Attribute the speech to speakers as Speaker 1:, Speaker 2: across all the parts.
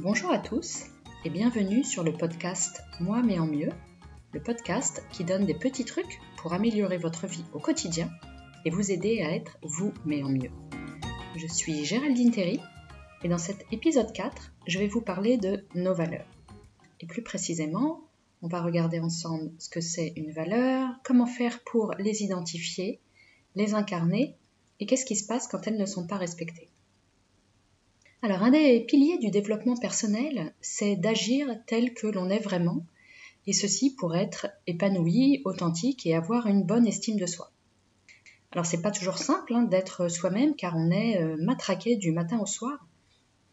Speaker 1: Bonjour à tous et bienvenue sur le podcast Moi mais en mieux, le podcast qui donne des petits trucs pour améliorer votre vie au quotidien et vous aider à être vous mais en mieux. Je suis Géraldine Terry et dans cet épisode 4, je vais vous parler de nos valeurs. Et plus précisément, on va regarder ensemble ce que c'est une valeur, comment faire pour les identifier, les incarner et qu'est-ce qui se passe quand elles ne sont pas respectées. Alors un des piliers du développement personnel, c'est d'agir tel que l'on est vraiment, et ceci pour être épanoui, authentique et avoir une bonne estime de soi. Alors c'est pas toujours simple hein, d'être soi-même car on est euh, matraqué du matin au soir,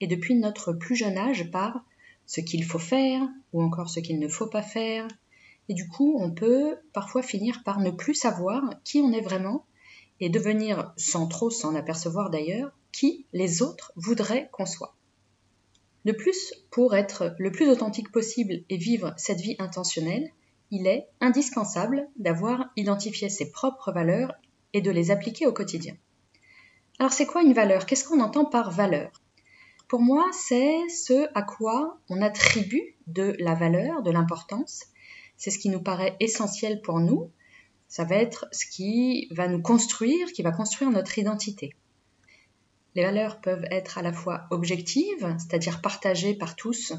Speaker 1: et depuis notre plus jeune âge par ce qu'il faut faire ou encore ce qu'il ne faut pas faire, et du coup on peut parfois finir par ne plus savoir qui on est vraiment et devenir, sans trop s'en apercevoir d'ailleurs, qui les autres voudraient qu'on soit. De plus, pour être le plus authentique possible et vivre cette vie intentionnelle, il est indispensable d'avoir identifié ses propres valeurs et de les appliquer au quotidien. Alors c'est quoi une valeur? Qu'est-ce qu'on entend par valeur? Pour moi, c'est ce à quoi on attribue de la valeur, de l'importance. C'est ce qui nous paraît essentiel pour nous. Ça va être ce qui va nous construire, qui va construire notre identité. Les valeurs peuvent être à la fois objectives, c'est-à-dire partagées par tous,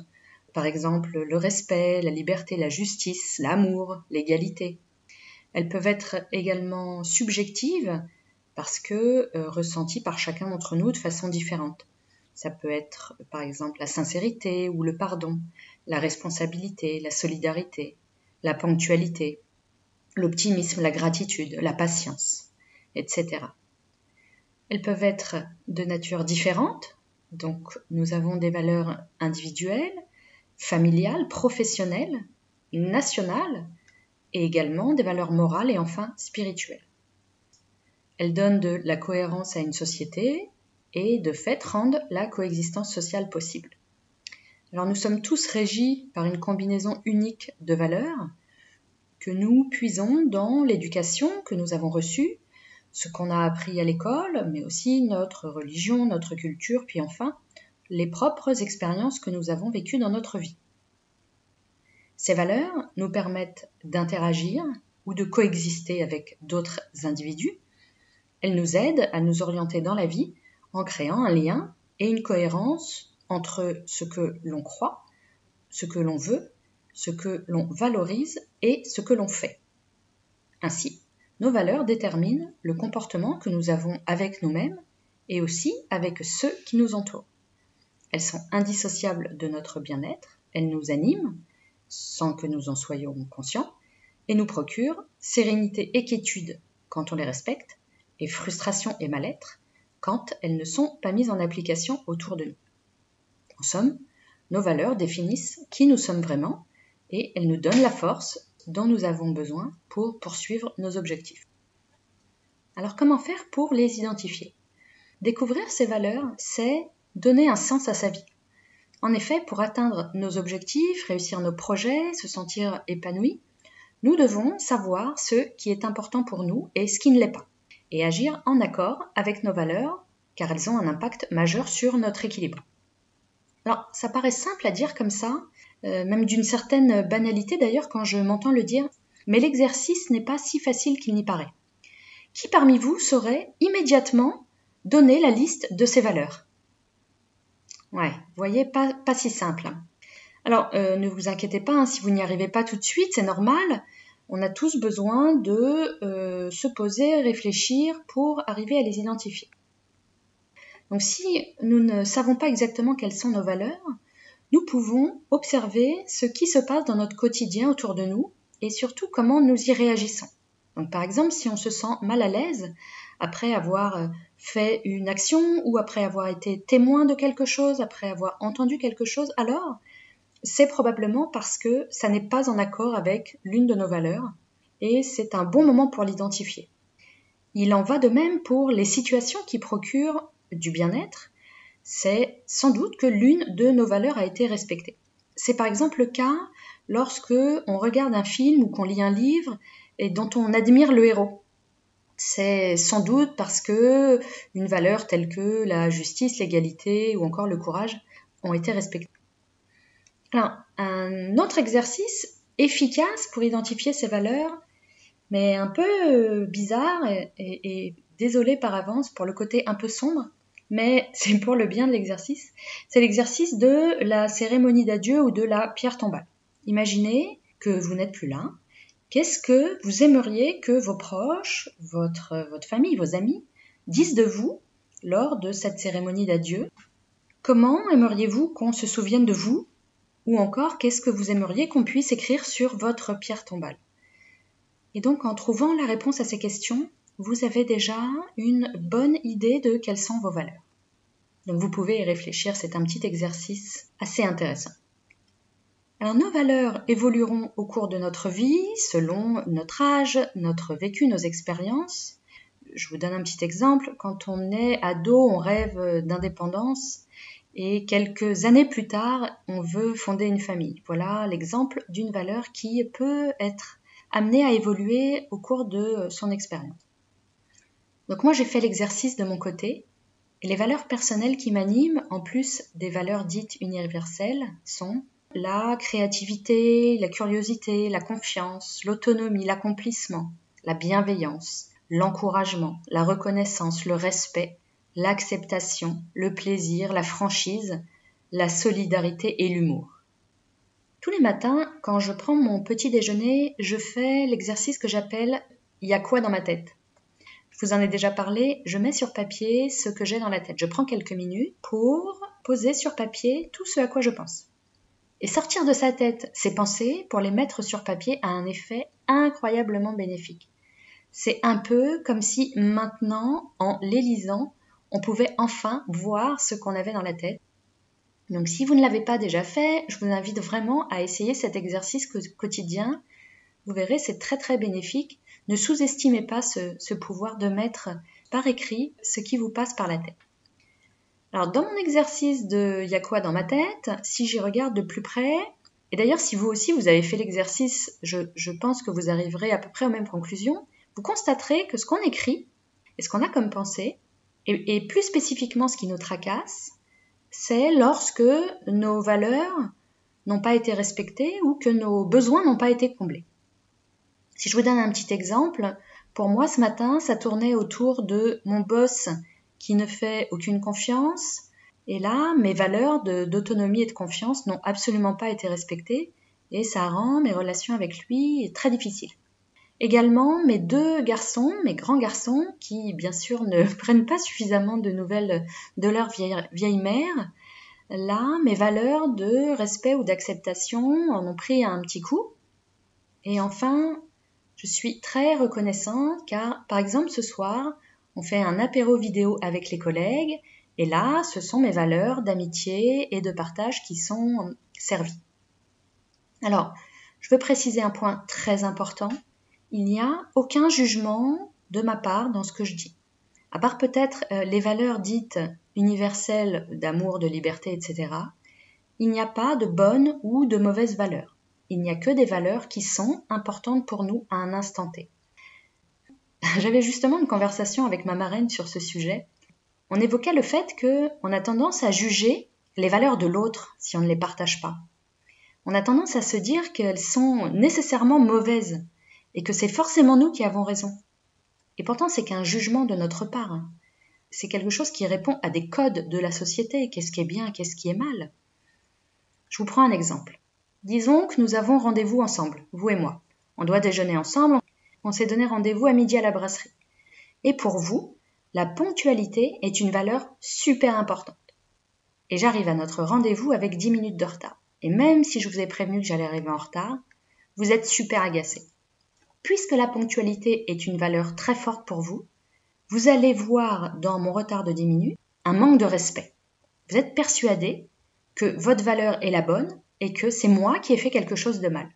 Speaker 1: par exemple le respect, la liberté, la justice, l'amour, l'égalité. Elles peuvent être également subjectives parce que euh, ressenties par chacun d'entre nous de façon différente. Ça peut être par exemple la sincérité ou le pardon, la responsabilité, la solidarité, la ponctualité, l'optimisme, la gratitude, la patience, etc. Elles peuvent être de nature différente, donc nous avons des valeurs individuelles, familiales, professionnelles, nationales, et également des valeurs morales et enfin spirituelles. Elles donnent de la cohérence à une société et de fait rendent la coexistence sociale possible. Alors nous sommes tous régis par une combinaison unique de valeurs que nous puisons dans l'éducation que nous avons reçue ce qu'on a appris à l'école, mais aussi notre religion, notre culture, puis enfin les propres expériences que nous avons vécues dans notre vie. Ces valeurs nous permettent d'interagir ou de coexister avec d'autres individus. Elles nous aident à nous orienter dans la vie en créant un lien et une cohérence entre ce que l'on croit, ce que l'on veut, ce que l'on valorise et ce que l'on fait. Ainsi, nos valeurs déterminent le comportement que nous avons avec nous-mêmes et aussi avec ceux qui nous entourent. Elles sont indissociables de notre bien-être, elles nous animent, sans que nous en soyons conscients, et nous procurent sérénité et quiétude quand on les respecte, et frustration et mal-être quand elles ne sont pas mises en application autour de nous. En somme, nos valeurs définissent qui nous sommes vraiment et elles nous donnent la force dont nous avons besoin pour poursuivre nos objectifs. Alors comment faire pour les identifier? Découvrir ces valeurs, c'est donner un sens à sa vie. En effet, pour atteindre nos objectifs, réussir nos projets, se sentir épanoui, nous devons savoir ce qui est important pour nous et ce qui ne l'est pas, et agir en accord avec nos valeurs, car elles ont un impact majeur sur notre équilibre. Alors, ça paraît simple à dire comme ça, même d'une certaine banalité d'ailleurs quand je m'entends le dire, mais l'exercice n'est pas si facile qu'il n'y paraît. Qui parmi vous saurait immédiatement donner la liste de ces valeurs? Ouais, vous voyez, pas, pas si simple. Alors, euh, ne vous inquiétez pas, hein, si vous n'y arrivez pas tout de suite, c'est normal. On a tous besoin de euh, se poser, réfléchir pour arriver à les identifier. Donc si nous ne savons pas exactement quelles sont nos valeurs, nous pouvons observer ce qui se passe dans notre quotidien autour de nous et surtout comment nous y réagissons. Donc par exemple, si on se sent mal à l'aise après avoir euh, fait une action ou après avoir été témoin de quelque chose, après avoir entendu quelque chose, alors c'est probablement parce que ça n'est pas en accord avec l'une de nos valeurs et c'est un bon moment pour l'identifier. Il en va de même pour les situations qui procurent du bien-être c'est sans doute que l'une de nos valeurs a été respectée. C'est par exemple le cas lorsque on regarde un film ou qu'on lit un livre et dont on admire le héros. C'est sans doute parce que une valeur telle que la justice, l'égalité ou encore le courage ont été respectées. Alors, un autre exercice efficace pour identifier ces valeurs, mais un peu euh, bizarre et, désolé par avance pour le côté un peu sombre, mais c'est pour le bien de l'exercice. C'est l'exercice de la cérémonie d'adieu ou de la pierre tombale. Imaginez que vous n'êtes plus là. Qu'est-ce que vous aimeriez que vos proches, votre, famille, vos amis disent de vous lors de cette cérémonie d'adieu? Comment aimeriez-vous qu'on se souvienne de vous? Ou encore, qu'est-ce que vous aimeriez qu'on puisse écrire sur votre pierre tombale? Et donc, en trouvant la réponse à ces questions, vous avez déjà une bonne idée de quelles sont vos valeurs. Donc, vous pouvez y réfléchir, c'est un petit exercice assez intéressant. Alors, nos valeurs évolueront au cours de notre vie, selon notre âge, notre vécu, nos expériences. Je vous donne un petit exemple. Quand on est ado, on rêve d'indépendance et quelques années plus tard, on veut fonder une famille. Voilà l'exemple d'une valeur qui peut être amenée à évoluer au cours de son expérience. Donc moi j'ai fait l'exercice de mon côté et les valeurs personnelles qui m'animent, en plus des valeurs dites universelles, sont la créativité, la curiosité, la confiance, l'autonomie, l'accomplissement, la bienveillance, l'encouragement, la reconnaissance, le respect, l'acceptation, le plaisir, la franchise, la solidarité et l'humour. Tous les matins, quand je prends mon petit déjeuner, je fais l'exercice que j'appelle Il y a quoi dans ma tête? Je vous en ai déjà parlé, je mets sur papier ce que j'ai dans la tête. Je prends quelques minutes pour poser sur papier tout ce à quoi je pense. Et sortir de sa tête ces pensées pour les mettre sur papier a un effet incroyablement bénéfique. C'est un peu comme si maintenant, en les lisant, on pouvait enfin voir ce qu'on avait dans la tête. Donc si vous ne l'avez pas déjà fait, je vous invite vraiment à essayer cet exercice quotidien. Vous verrez, c'est très très bénéfique. Ne sous-estimez pas ce, pouvoir de mettre par écrit ce qui vous passe par la tête. Alors dans mon exercice de y quoi dans ma tête, si j'y regarde de plus près, et d'ailleurs si vous aussi vous avez fait l'exercice, je, pense que vous arriverez à peu près aux mêmes conclusions, vous constaterez que ce qu'on écrit et ce qu'on a comme pensée, et, plus spécifiquement, ce qui nous tracasse, c'est lorsque nos valeurs n'ont pas été respectées ou que nos besoins n'ont pas été comblés. Si je vous donne un petit exemple, pour moi ce matin, ça tournait autour de mon boss qui ne fait aucune confiance. Et là, mes valeurs d'autonomie et de confiance n'ont absolument pas été respectées et ça rend mes relations avec lui très difficiles. Également, mes deux garçons, mes grands garçons, qui bien sûr ne prennent pas suffisamment de nouvelles de leur vieille, mère, là, mes valeurs de respect ou d'acceptation en ont pris un petit coup. Et enfin, je suis très reconnaissante car, par exemple, ce soir, on fait un apéro vidéo avec les collègues et là, ce sont mes valeurs d'amitié et de partage qui sont servies. Alors, je veux préciser un point très important il n'y a aucun jugement de ma part dans ce que je dis. À part peut-être euh, les valeurs dites universelles d'amour, de liberté, etc., il n'y a pas de bonnes ou de mauvaises valeurs. Il n'y a que des valeurs qui sont importantes pour nous à un instant T. J'avais justement une conversation avec ma marraine sur ce sujet. On évoquait le fait qu'on a tendance à juger les valeurs de l'autre si on ne les partage pas. On a tendance à se dire qu'elles sont nécessairement mauvaises et que c'est forcément nous qui avons raison. Et pourtant, c'est qu'un jugement de notre part. C'est quelque chose qui répond à des codes de la société. Qu'est-ce qui est bien, qu'est-ce qui est mal? Je vous prends un exemple. Disons que nous avons rendez-vous ensemble, vous et moi. On doit déjeuner ensemble, on s'est donné rendez-vous à midi à la brasserie. Et pour vous, la ponctualité est une valeur super importante. Et j'arrive à notre rendez-vous avec 10 minutes de retard. Et même si je vous ai prévenu que j'allais arriver en retard, vous êtes super agacé. Puisque la ponctualité est une valeur très forte pour vous, vous allez voir dans mon retard de 10 minutes un manque de respect. Vous êtes persuadé que votre valeur est la bonne et que c'est moi qui ai fait quelque chose de mal.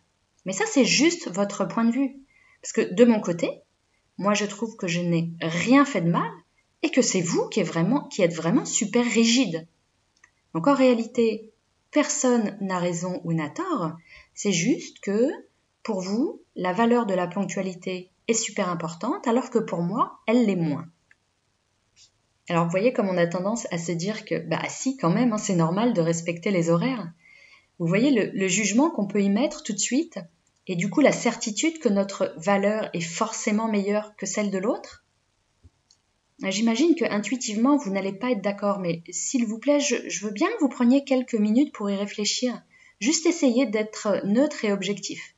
Speaker 1: Mais ça, c'est juste votre point de vue. Parce que de mon côté, moi, je trouve que je n'ai rien fait de mal et que c'est vous qui êtes, vraiment, super rigide. Donc en réalité, personne n'a raison ou n'a tort. C'est juste que pour vous, la valeur de la ponctualité est super importante, alors que pour moi, elle l'est moins. Alors vous voyez comme on a tendance à se dire que, bah si quand même, hein, c'est normal de respecter les horaires. Vous voyez le, jugement qu'on peut y mettre tout de suite et du coup la certitude que notre valeur est forcément meilleure que celle de l'autre? J'imagine que intuitivement vous n'allez pas être d'accord, mais s'il vous plaît, je, veux bien que vous preniez quelques minutes pour y réfléchir. Juste essayer d'être neutre et objectif.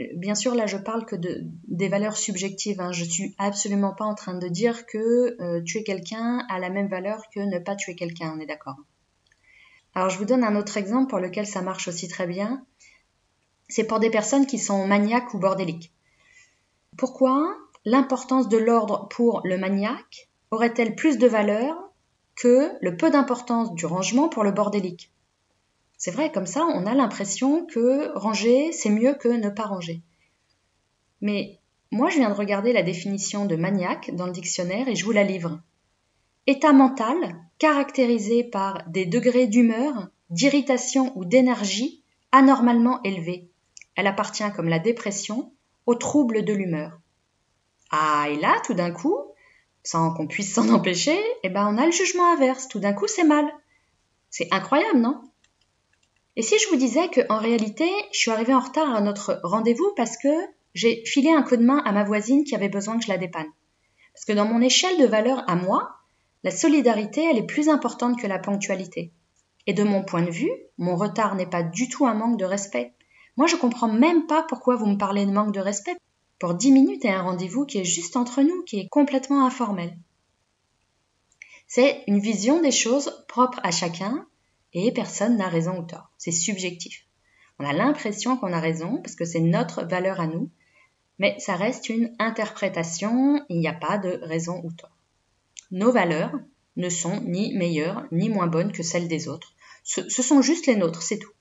Speaker 1: Euh, bien sûr, là, je parle que de, des valeurs subjectives. Hein. Je suis absolument pas en train de dire que euh, tuer quelqu'un a la même valeur que ne pas tuer quelqu'un. On est d'accord. Alors, je vous donne un autre exemple pour lequel ça marche aussi très bien. C'est pour des personnes qui sont maniaques ou bordéliques. Pourquoi l'importance de l'ordre pour le maniaque aurait-elle plus de valeur que le peu d'importance du rangement pour le bordélique? C'est vrai, comme ça, on a l'impression que ranger, c'est mieux que ne pas ranger. Mais moi, je viens de regarder la définition de maniaque dans le dictionnaire et je vous la livre. État mental caractérisé par des degrés d'humeur, d'irritation ou d'énergie anormalement élevés. Elle appartient, comme la dépression, aux troubles de l'humeur. Ah, et là, tout d'un coup, sans qu'on puisse s'en empêcher, eh ben on a le jugement inverse. Tout d'un coup, c'est mal. C'est incroyable, non? Et si je vous disais que en réalité, je suis arrivée en retard à notre rendez-vous parce que j'ai filé un coup de main à ma voisine qui avait besoin que je la dépanne? Parce que dans mon échelle de valeur à moi, la solidarité, elle est plus importante que la ponctualité. Et de mon point de vue, mon retard n'est pas du tout un manque de respect. Moi, je comprends même pas pourquoi vous me parlez de manque de respect pour 10 minutes et un rendez-vous qui est juste entre nous, qui est complètement informel. C'est une vision des choses propre à chacun et personne n'a raison ou tort. C'est subjectif. On a l'impression qu'on a raison parce que c'est notre valeur à nous, mais ça reste une interprétation, il n'y a pas de raison ou tort. Nos valeurs ne sont ni meilleures ni moins bonnes que celles des autres. Ce, sont juste les nôtres, c'est tout.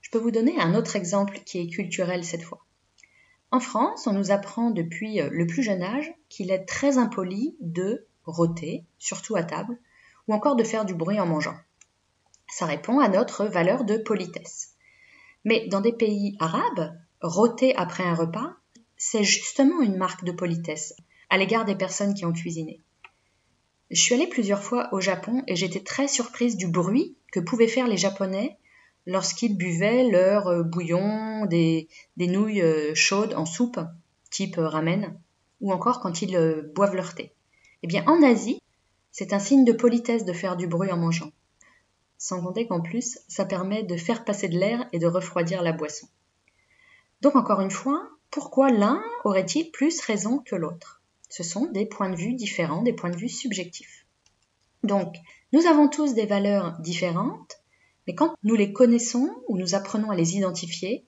Speaker 1: Je peux vous donner un autre exemple qui est culturel cette fois. En France, on nous apprend depuis euh, le plus jeune âge qu'il est très impoli de rôter, surtout à table, ou encore de faire du bruit en mangeant. Ça répond à notre valeur de politesse. Mais dans des pays arabes, rôter après un repas, c'est justement une marque de politesse à l'égard des personnes qui ont cuisiné. Je suis allée plusieurs fois au Japon et j'étais très surprise du bruit que pouvaient faire les Japonais lorsqu'ils buvaient leur euh, bouillon, des, nouilles euh, chaudes en soupe, type euh, ramen, ou encore quand ils boivent leur thé. Eh bien, en Asie, c'est un signe de politesse de faire du bruit en mangeant. Sans compter qu'en plus, ça permet de faire passer de l'air et de refroidir la boisson. Donc encore une fois, pourquoi l'un aurait-il plus raison que l'autre? Ce sont des points de vue différents, des points de vue subjectifs. Donc, nous avons tous des valeurs différentes, mais quand nous les connaissons ou nous apprenons à les identifier,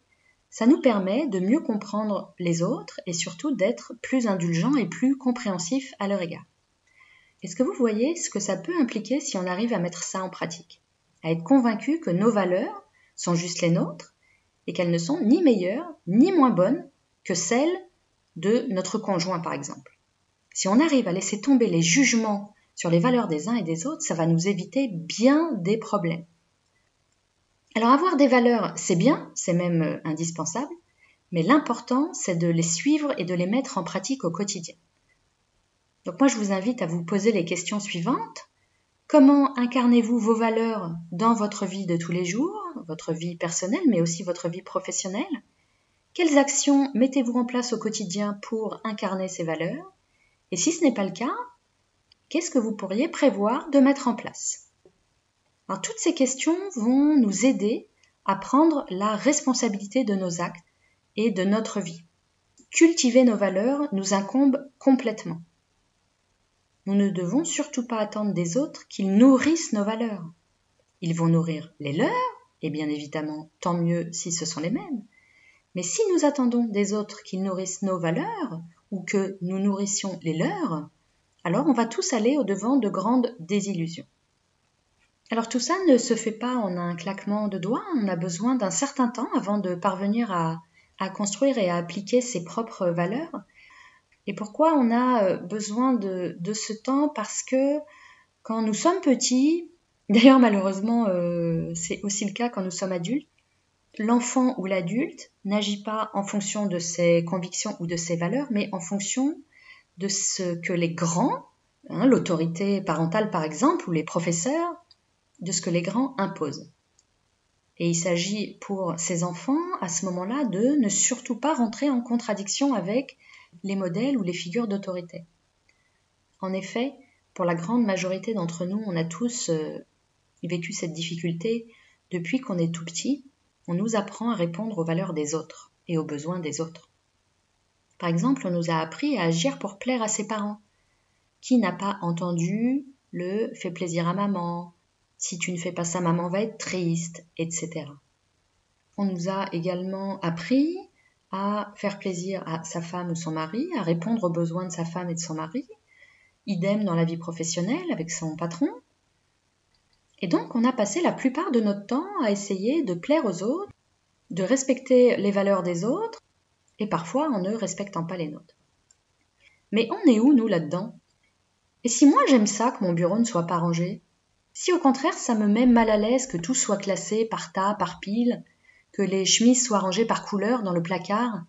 Speaker 1: ça nous permet de mieux comprendre les autres et surtout d'être plus indulgents et plus compréhensifs à leur égard. Est-ce que vous voyez ce que ça peut impliquer si on arrive à mettre ça en pratique? À être convaincu que nos valeurs sont juste les nôtres et qu'elles ne sont ni meilleures ni moins bonnes que celles de notre conjoint par exemple. Si on arrive à laisser tomber les jugements sur les valeurs des uns et des autres, ça va nous éviter bien des problèmes. Alors avoir des valeurs, c'est bien, c'est même euh, indispensable, mais l'important, c'est de les suivre et de les mettre en pratique au quotidien. Donc moi, je vous invite à vous poser les questions suivantes. Comment incarnez-vous vos valeurs dans votre vie de tous les jours, votre vie personnelle, mais aussi votre vie professionnelle? Quelles actions mettez-vous en place au quotidien pour incarner ces valeurs? Et si ce n'est pas le cas, qu'est-ce que vous pourriez prévoir de mettre en place? Toutes ces questions vont nous aider à prendre la responsabilité de nos actes et de notre vie. Cultiver nos valeurs nous incombe complètement. Nous ne devons surtout pas attendre des autres qu'ils nourrissent nos valeurs. Ils vont nourrir les leurs, et bien évidemment, tant mieux si ce sont les mêmes. Mais si nous attendons des autres qu'ils nourrissent nos valeurs, ou que nous nourrissions les leurs, alors on va tous aller au devant de grandes désillusions. Alors tout ça ne se fait pas en un claquement de doigts, on a besoin d'un certain temps avant de parvenir à, construire et à appliquer ses propres valeurs. Et pourquoi on a euh, besoin de, ce temps? Parce que quand nous sommes petits, d'ailleurs malheureusement euh, c'est aussi le cas quand nous sommes adultes, l'enfant ou l'adulte n'agit pas en fonction de ses convictions ou de ses valeurs, mais en fonction de ce que les grands, hein, l'autorité parentale par exemple, ou les professeurs, de ce que les grands imposent. Et il s'agit pour ces enfants, à ce moment-là, de ne surtout pas rentrer en contradiction avec les modèles ou les figures d'autorité. En effet, pour la grande majorité d'entre nous, on a tous euh, vécu cette difficulté depuis qu'on est tout petit. On nous apprend à répondre aux valeurs des autres et aux besoins des autres. Par exemple, on nous a appris à agir pour plaire à ses parents. Qui n'a pas entendu le fais plaisir à maman, si tu ne fais pas ça, maman va être triste, etc. On nous a également appris à faire plaisir à sa femme ou son mari, à répondre aux besoins de sa femme et de son mari, idem dans la vie professionnelle avec son patron. Et donc on a passé la plupart de notre temps à essayer de plaire aux autres, de respecter les valeurs des autres, et parfois en ne respectant pas les nôtres. Mais on est où, nous, là-dedans? Et si moi j'aime ça que mon bureau ne soit pas rangé? Si au contraire ça me met mal à l'aise que tout soit classé par tas, par pile, que les chemises soient rangées par couleur dans le placard?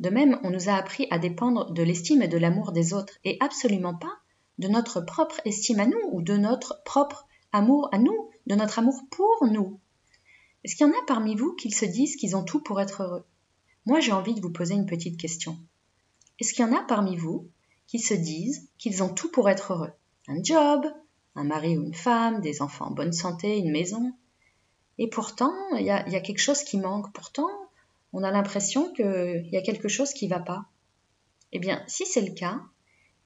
Speaker 1: De même, on nous a appris à dépendre de l'estime et de l'amour des autres, et absolument pas de notre propre estime à nous, ou de notre propre amour à nous, de notre amour pour nous. Est-ce qu'il y en a parmi vous qui se disent qu'ils ont tout pour être heureux? Moi j'ai envie de vous poser une petite question. Est-ce qu'il y en a parmi vous qui se disent qu'ils ont tout pour être heureux? Un job, un mari ou une femme, des enfants en bonne santé, une maison. Et pourtant, il y a, quelque chose qui manque. Pourtant, on a l'impression qu'il y a quelque chose qui ne va pas. Eh bien, si c'est le cas,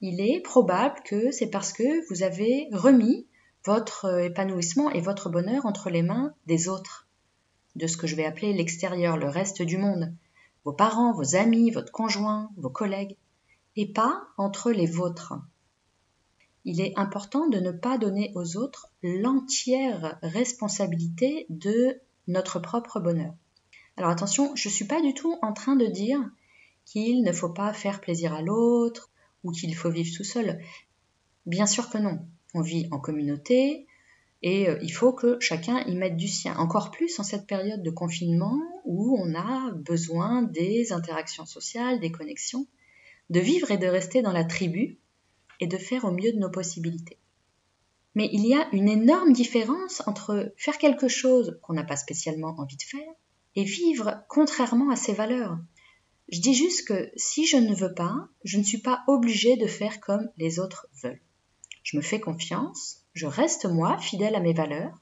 Speaker 1: il est probable que c'est parce que vous avez remis votre épanouissement et votre bonheur entre les mains des autres, de ce que je vais appeler l'extérieur, le reste du monde, vos parents, vos amis, votre conjoint, vos collègues, et pas entre les vôtres. Il est important de ne pas donner aux autres l'entière responsabilité de notre propre bonheur. Alors attention, je ne suis pas du tout en train de dire qu'il ne faut pas faire plaisir à l'autre ou qu'il faut vivre tout seul? Bien sûr que non. On vit en communauté et euh, il faut que chacun y mette du sien. Encore plus en cette période de confinement où on a besoin des interactions sociales, des connexions, de vivre et de rester dans la tribu et de faire au mieux de nos possibilités. Mais il y a une énorme différence entre faire quelque chose qu'on n'a pas spécialement envie de faire et vivre contrairement à ses valeurs. Je dis juste que si je ne veux pas, je ne suis pas obligée de faire comme les autres veulent. Je me fais confiance, je reste moi fidèle à mes valeurs.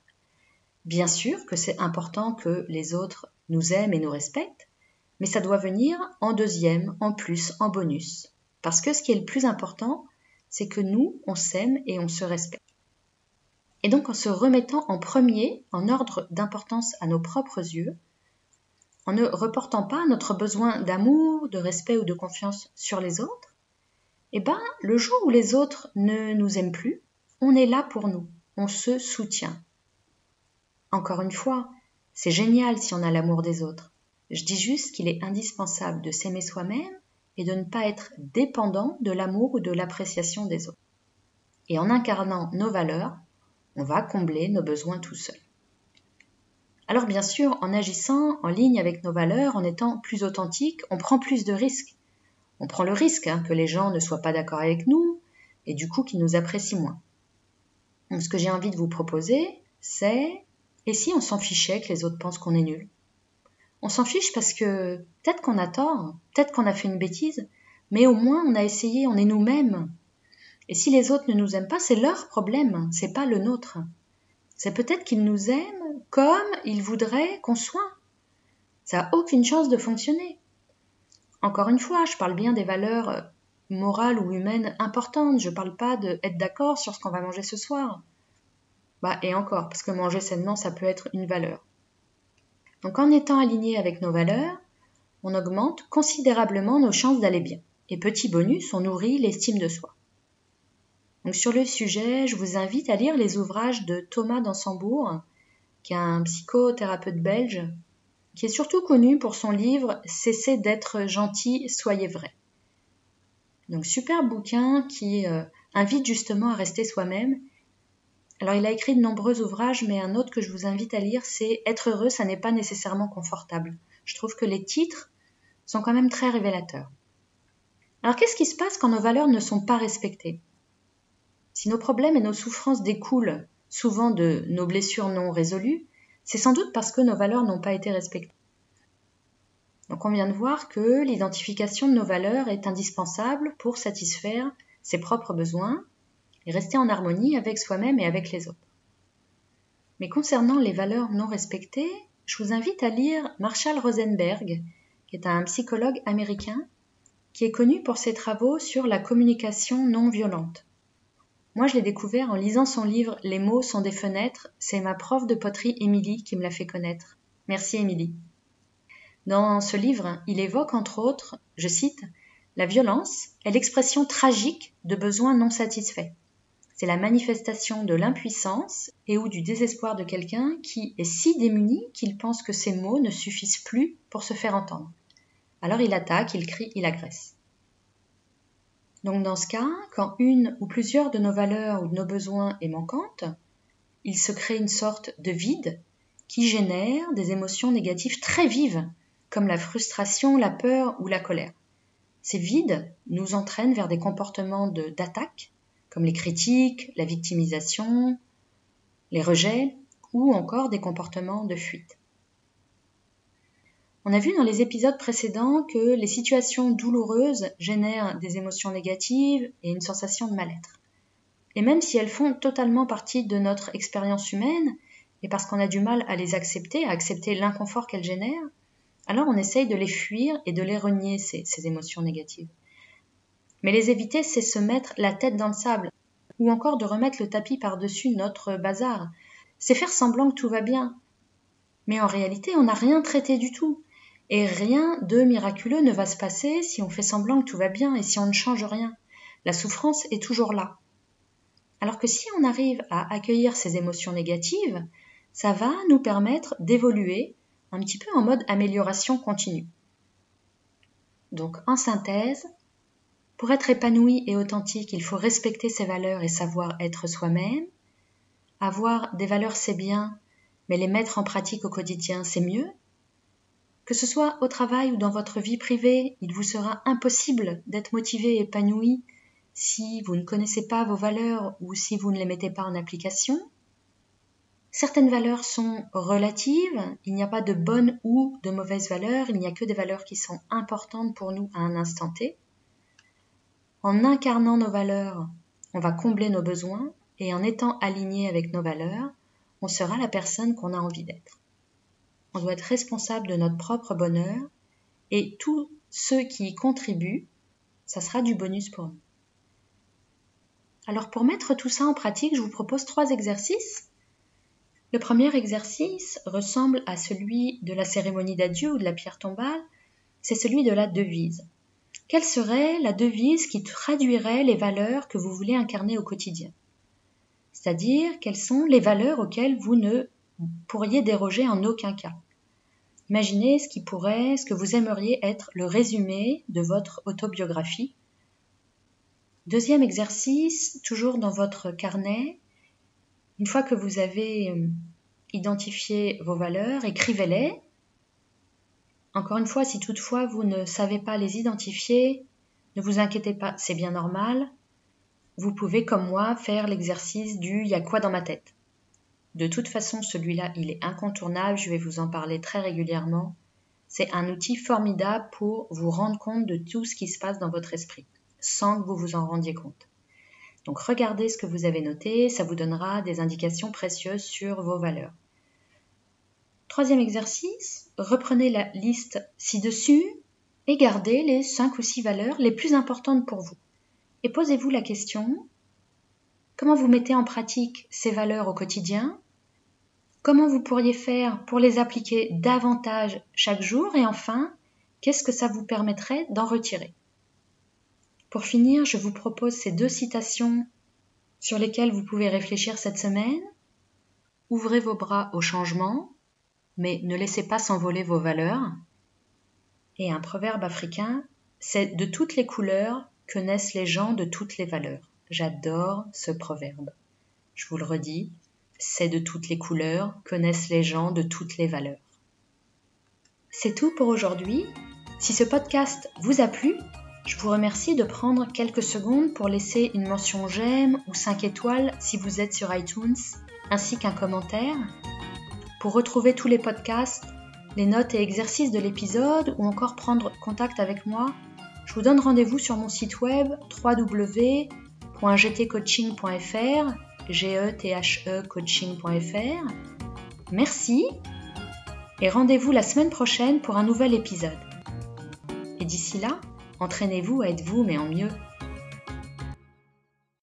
Speaker 1: Bien sûr que c'est important que les autres nous aiment et nous respectent, mais ça doit venir en deuxième, en plus, en bonus. Parce que ce qui est le plus important, c'est que nous, on s'aime et on se respecte. Et donc en se remettant en premier, en ordre d'importance à nos propres yeux, en ne reportant pas notre besoin d'amour, de respect ou de confiance sur les autres, eh ben, le jour où les autres ne nous aiment plus, on est là pour nous, on se soutient. Encore une fois, c'est génial si on a l'amour des autres. Je dis juste qu'il est indispensable de s'aimer soi-même et de ne pas être dépendant de l'amour ou de l'appréciation des autres. Et en incarnant nos valeurs, on va combler nos besoins tout seul. Alors bien sûr, en agissant en ligne avec nos valeurs, en étant plus authentique, on prend plus de risques. On prend le risque hein, que les gens ne soient pas d'accord avec nous et du coup qu'ils nous apprécient moins. Ce que j'ai envie de vous proposer, c'est et si on s'en fichait que les autres pensent qu'on est nul? On s'en fiche parce que peut-être qu'on a tort, peut-être qu'on a fait une bêtise, mais au moins on a essayé, on est nous-mêmes. Et si les autres ne nous aiment pas, c'est leur problème, c'est pas le nôtre. C'est peut-être qu'ils nous aiment comme ils voudraient qu'on soit. Ça n'a aucune chance de fonctionner. Encore une fois, je parle bien des valeurs morales ou humaines importantes. Je parle pas de être d'accord sur ce qu'on va manger ce soir. Bah, et encore, parce que manger sainement, ça peut être une valeur. Donc en étant aligné avec nos valeurs, on augmente considérablement nos chances d'aller bien. Et petit bonus, on nourrit l'estime de soi. Donc sur le sujet, je vous invite à lire les ouvrages de Thomas Dansembourg, un psychothérapeute belge, qui est surtout connu pour son livre Cessez d'être gentil, soyez vrai. Donc super bouquin qui euh, invite justement à rester soi-même alors il a écrit de nombreux ouvrages, mais un autre que je vous invite à lire, c'est Être heureux, ça n'est pas nécessairement confortable. Je trouve que les titres sont quand même très révélateurs. Alors qu'est-ce qui se passe quand nos valeurs ne sont pas respectées? Si nos problèmes et nos souffrances découlent souvent de nos blessures non résolues, C'est sans doute parce que nos valeurs n'ont pas été respectées. Donc on vient de voir que l'identification de nos valeurs est indispensable pour satisfaire ses propres besoins et rester en harmonie avec soi-même et avec les autres. Mais concernant les valeurs non respectées, je vous invite à lire Marshall Rosenberg, qui est un psychologue américain qui est connu pour ses travaux sur la communication non violente. Moi, je l'ai découvert en lisant son livre Les mots sont des fenêtres. C'est ma prof de poterie Émilie qui me l'a fait connaître. Merci Émilie. Dans ce livre, il évoque entre autres, je cite, La violence est l'expression tragique de besoins non satisfaits. C'est la manifestation de l'impuissance et ou du désespoir de quelqu'un qui est si démuni qu'il pense que ses mots ne suffisent plus pour se faire entendre. Alors il attaque, il crie, il agresse. Donc dans ce cas, quand une ou plusieurs de nos valeurs ou de nos besoins est manquante, il se crée une sorte de vide qui génère des émotions négatives très vives comme la frustration, la peur ou la colère. Ces vides nous entraînent vers des comportements d'attaque, comme les critiques, la victimisation, les rejets, ou encore des comportements de fuite. On a vu dans les épisodes précédents que les situations douloureuses génèrent des émotions négatives et une sensation de mal-être. Et même si elles font totalement partie de notre expérience humaine, et parce qu'on a du mal à les accepter, à accepter l'inconfort qu'elles génèrent, alors on essaye de les fuir et de les renier, ces, émotions négatives. Mais les éviter, c'est se mettre la tête dans le sable, ou encore de remettre le tapis par-dessus notre bazar. C'est faire semblant que tout va bien. Mais en réalité, on n'a rien traité du tout. Et rien de miraculeux ne va se passer si on fait semblant que tout va bien et si on ne change rien. La souffrance est toujours là. Alors que si on arrive à accueillir ces émotions négatives, ça va nous permettre d'évoluer un petit peu en mode amélioration continue. Donc en synthèse, pour être épanoui et authentique, il faut respecter ses valeurs et savoir être soi-même. Avoir des valeurs, c'est bien, mais les mettre en pratique au quotidien, c'est mieux. Que ce soit au travail ou dans votre vie privée, il vous sera impossible d'être motivé et épanoui si vous ne connaissez pas vos valeurs ou si vous ne les mettez pas en application. Certaines valeurs sont relatives, il n'y a pas de bonnes ou de mauvaises valeurs, il n'y a que des valeurs qui sont importantes pour nous à un instant T. En incarnant nos valeurs, on va combler nos besoins et en étant aligné avec nos valeurs, on sera la personne qu'on a envie d'être. On doit être responsable de notre propre bonheur et tous ceux qui y contribuent, ça sera du bonus pour nous. Alors pour mettre tout ça en pratique, je vous propose trois exercices le premier exercice ressemble à celui de la cérémonie d'adieu ou de la pierre tombale, c'est celui de la devise. Quelle serait la devise qui traduirait les valeurs que vous voulez incarner au quotidien? C'est-à-dire quelles sont les valeurs auxquelles vous ne pourriez déroger en aucun cas. Imaginez ce qui pourrait, ce que vous aimeriez être le résumé de votre autobiographie. Deuxième exercice, toujours dans votre carnet, une fois que vous avez euh, identifié vos valeurs, écrivez-les. Encore une fois, si toutefois vous ne savez pas les identifier, ne vous inquiétez pas, c'est bien normal. Vous pouvez, comme moi, faire l'exercice du y a quoi dans ma tête. De toute façon, celui-là, il est incontournable, je vais vous en parler très régulièrement. C'est un outil formidable pour vous rendre compte de tout ce qui se passe dans votre esprit, sans que vous vous en rendiez compte. Donc regardez ce que vous avez noté, ça vous donnera des indications précieuses sur vos valeurs. Troisième exercice, reprenez la liste ci-dessus et gardez les cinq ou six valeurs les plus importantes pour vous. Et posez-vous la question, comment vous mettez en pratique ces valeurs au quotidien Comment vous pourriez faire pour les appliquer davantage chaque jour Et enfin, qu'est-ce que ça vous permettrait d'en retirer pour finir, je vous propose ces deux citations sur lesquelles vous pouvez réfléchir cette semaine. Ouvrez vos bras au changement, mais ne laissez pas s'envoler vos valeurs. Et un proverbe africain, c'est de toutes les couleurs que naissent les gens de toutes les valeurs. J'adore ce proverbe. Je vous le redis, c'est de toutes les couleurs que naissent les gens de toutes les valeurs. C'est tout pour aujourd'hui. Si ce podcast vous a plu, je vous remercie de prendre quelques secondes pour laisser une mention j'aime ou 5 étoiles si vous êtes sur iTunes, ainsi qu'un commentaire. Pour retrouver tous les podcasts, les notes et exercices de l'épisode ou encore prendre contact avec moi, je vous donne rendez-vous sur mon site web www.gtcoaching.fr, g e t h e coaching.fr. Merci et rendez-vous la semaine prochaine pour un nouvel épisode. Et d'ici là, entraînez-vous à être vous mais en mieux.